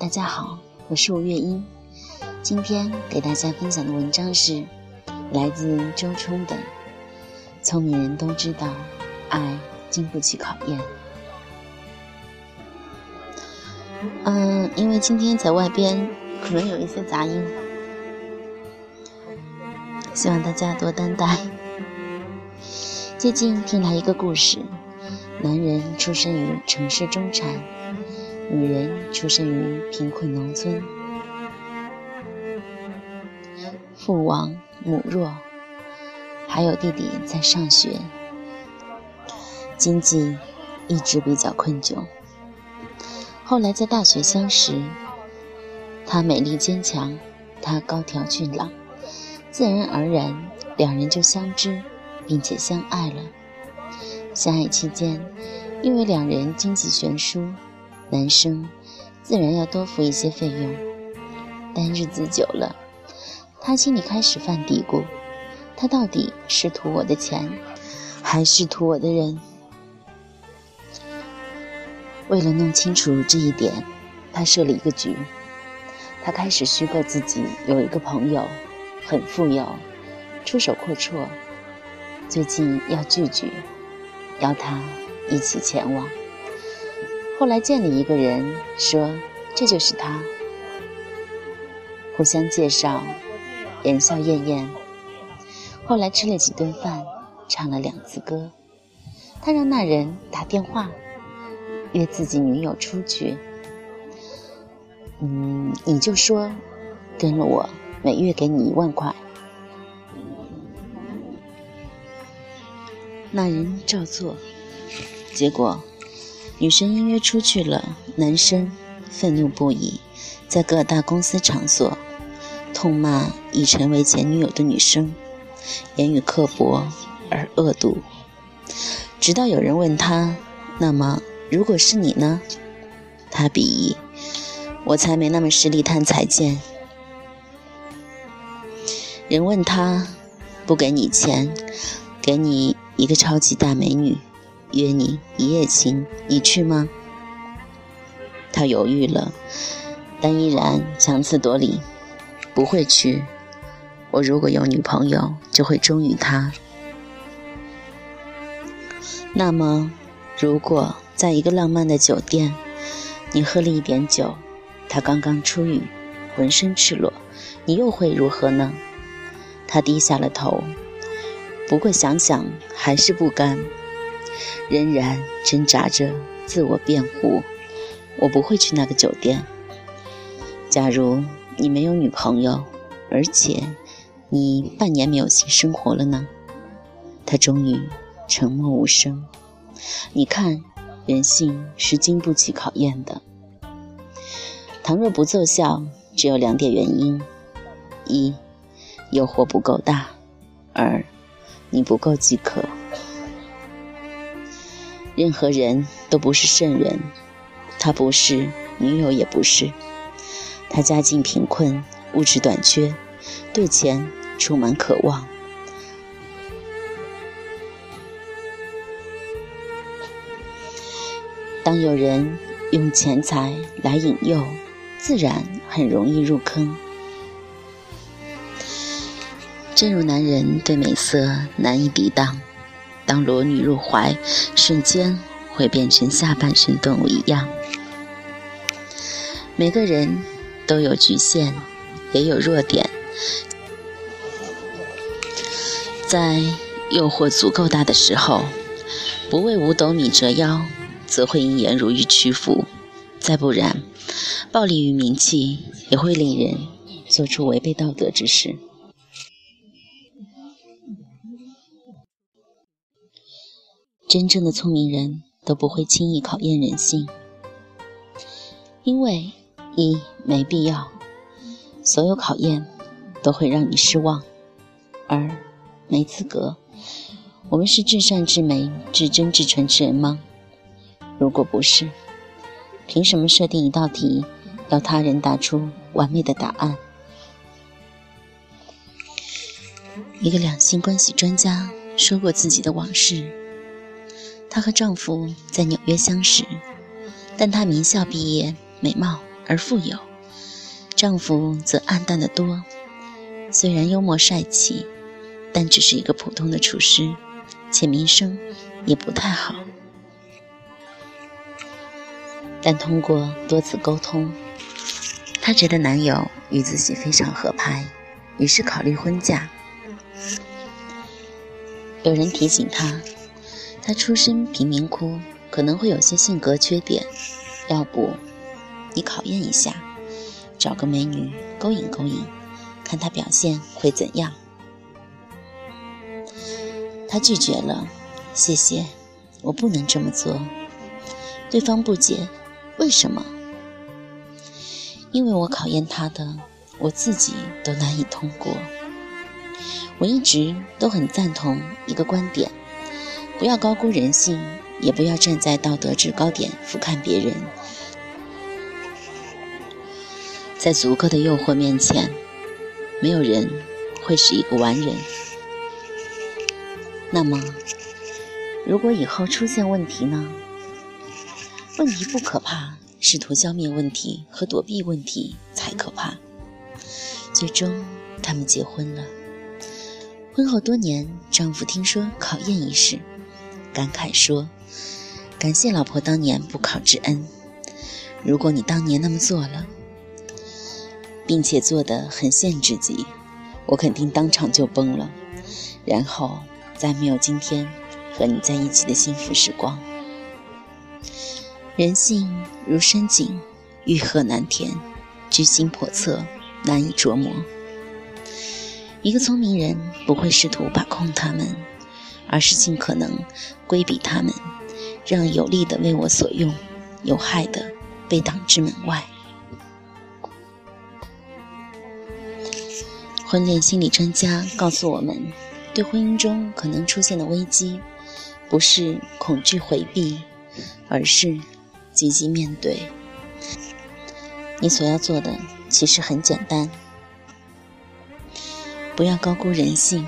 大家好，我是吴月英。今天给大家分享的文章是来自周冲的《聪明人都知道，爱经不起考验》。嗯，因为今天在外边可能有一些杂音，希望大家多担待。最近听来一个故事：男人出生于城市中产，女人出生于贫困农村。父亡母弱，还有弟弟在上学，经济一直比较困窘。后来在大学相识，她美丽坚强，他高挑俊朗，自然而然两人就相知，并且相爱了。相爱期间，因为两人经济悬殊，男生自然要多付一些费用，但日子久了。他心里开始犯嘀咕：他到底是图我的钱，还是图我的人？为了弄清楚这一点，他设了一个局。他开始虚构自己有一个朋友，很富有，出手阔绰，最近要聚聚，邀他一起前往。后来见了一个人，说这就是他，互相介绍。言笑晏晏。后来吃了几顿饭，唱了两次歌。他让那人打电话约自己女友出去。嗯，你就说跟了我，每月给你一万块。那人照做，结果女生因约出去了，男生愤怒不已，在各大公司场所。痛骂已成为前女友的女生，言语刻薄而恶毒。直到有人问他：“那么，如果是你呢？”他鄙夷：“我才没那么实力贪财贱。”人问他：“不给你钱，给你一个超级大美女，约你一夜情，你去吗？”他犹豫了，但依然强词夺理。不会去。我如果有女朋友，就会忠于她。那么，如果在一个浪漫的酒店，你喝了一点酒，他刚刚出狱，浑身赤裸，你又会如何呢？他低下了头，不过想想还是不甘，仍然挣扎着自我辩护：我不会去那个酒店。假如。你没有女朋友，而且你半年没有性生活了呢。他终于沉默无声。你看，人性是经不起考验的。倘若不奏效，只有两点原因：一，诱惑不够大；二，你不够饥渴。任何人都不是圣人，他不是，女友也不是。他家境贫困，物质短缺，对钱充满渴望。当有人用钱财来引诱，自然很容易入坑。正如男人对美色难以抵挡，当裸女入怀，瞬间会变成下半身动物一样。每个人。都有局限，也有弱点。在诱惑足够大的时候，不为五斗米折腰，则会因颜如玉屈服；再不然，暴力与名气也会令人做出违背道德之事。真正的聪明人都不会轻易考验人性，因为。一没必要，所有考验都会让你失望；二没资格，我们是至善至美至真至纯之人吗？如果不是，凭什么设定一道题，要他人答出完美的答案？一个两性关系专家说过自己的往事：她和丈夫在纽约相识，但她名校毕业，美貌。而富有，丈夫则暗淡的多。虽然幽默帅气，但只是一个普通的厨师，且名声也不太好。但通过多次沟通，她觉得男友与自己非常合拍，于是考虑婚嫁。有人提醒她，她出身贫民窟，可能会有些性格缺点，要不你考验一下，找个美女勾引勾引，看她表现会怎样？他拒绝了，谢谢，我不能这么做。对方不解。为什么？因为我考验他的，我自己都难以通过。我一直都很赞同一个观点：不要高估人性，也不要站在道德制高点俯瞰别人。在足够的诱惑面前，没有人会是一个完人。那么，如果以后出现问题呢？问题不可怕，试图消灭问题和躲避问题才可怕。最终，他们结婚了。婚后多年，丈夫听说考验一事，感慨说：“感谢老婆当年不考之恩。如果你当年那么做了，并且做得很限制己，我肯定当场就崩了，然后再没有今天和你在一起的幸福时光。”人性如深井，欲壑难填，居心叵测，难以琢磨。一个聪明人不会试图把控他们，而是尽可能规避他们，让有利的为我所用，有害的被挡之门外。婚恋心理专家告诉我们，对婚姻中可能出现的危机，不是恐惧回避，而是。积极面对，你所要做的其实很简单，不要高估人性。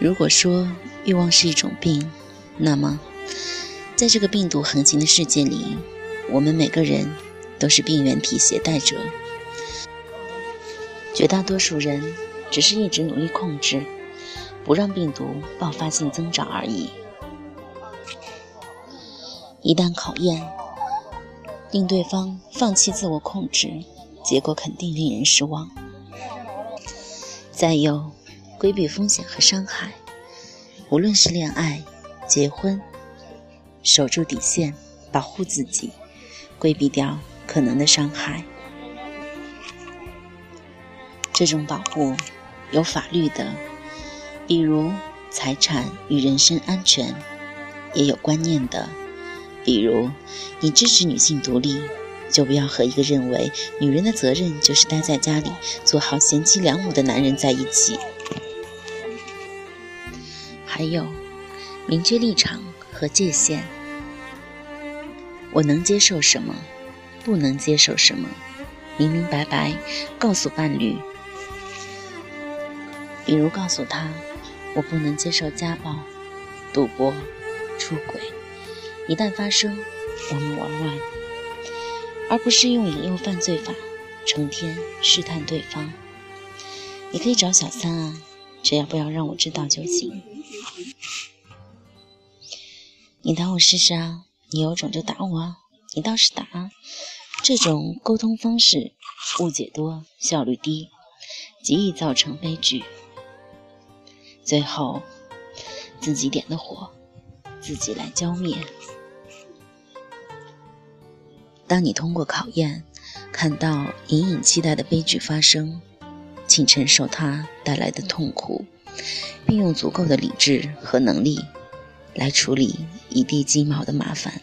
如果说欲望是一种病，那么在这个病毒横行的世界里，我们每个人都是病原体携带者。绝大多数人只是一直努力控制，不让病毒爆发性增长而已。一旦考验。令对方放弃自我控制，结果肯定令人失望。再有，规避风险和伤害，无论是恋爱、结婚，守住底线，保护自己，规避掉可能的伤害。这种保护有法律的，比如财产与人身安全；也有观念的。比如，你支持女性独立，就不要和一个认为女人的责任就是待在家里做好贤妻良母的男人在一起。还有，明确立场和界限。我能接受什么，不能接受什么，明明白白告诉伴侣。比如告诉他，我不能接受家暴、赌博、出轨。一旦发生，我们玩完，而不是用引诱犯罪法成天试探对方。你可以找小三啊，只要不要让我知道就行。你打我试试啊，你有种就打我啊，你倒是打。这种沟通方式误解多，效率低，极易造成悲剧。最后，自己点的火，自己来浇灭。当你通过考验看到隐隐期待的悲剧发生，请承受它带来的痛苦，并用足够的理智和能力来处理一地鸡毛的麻烦。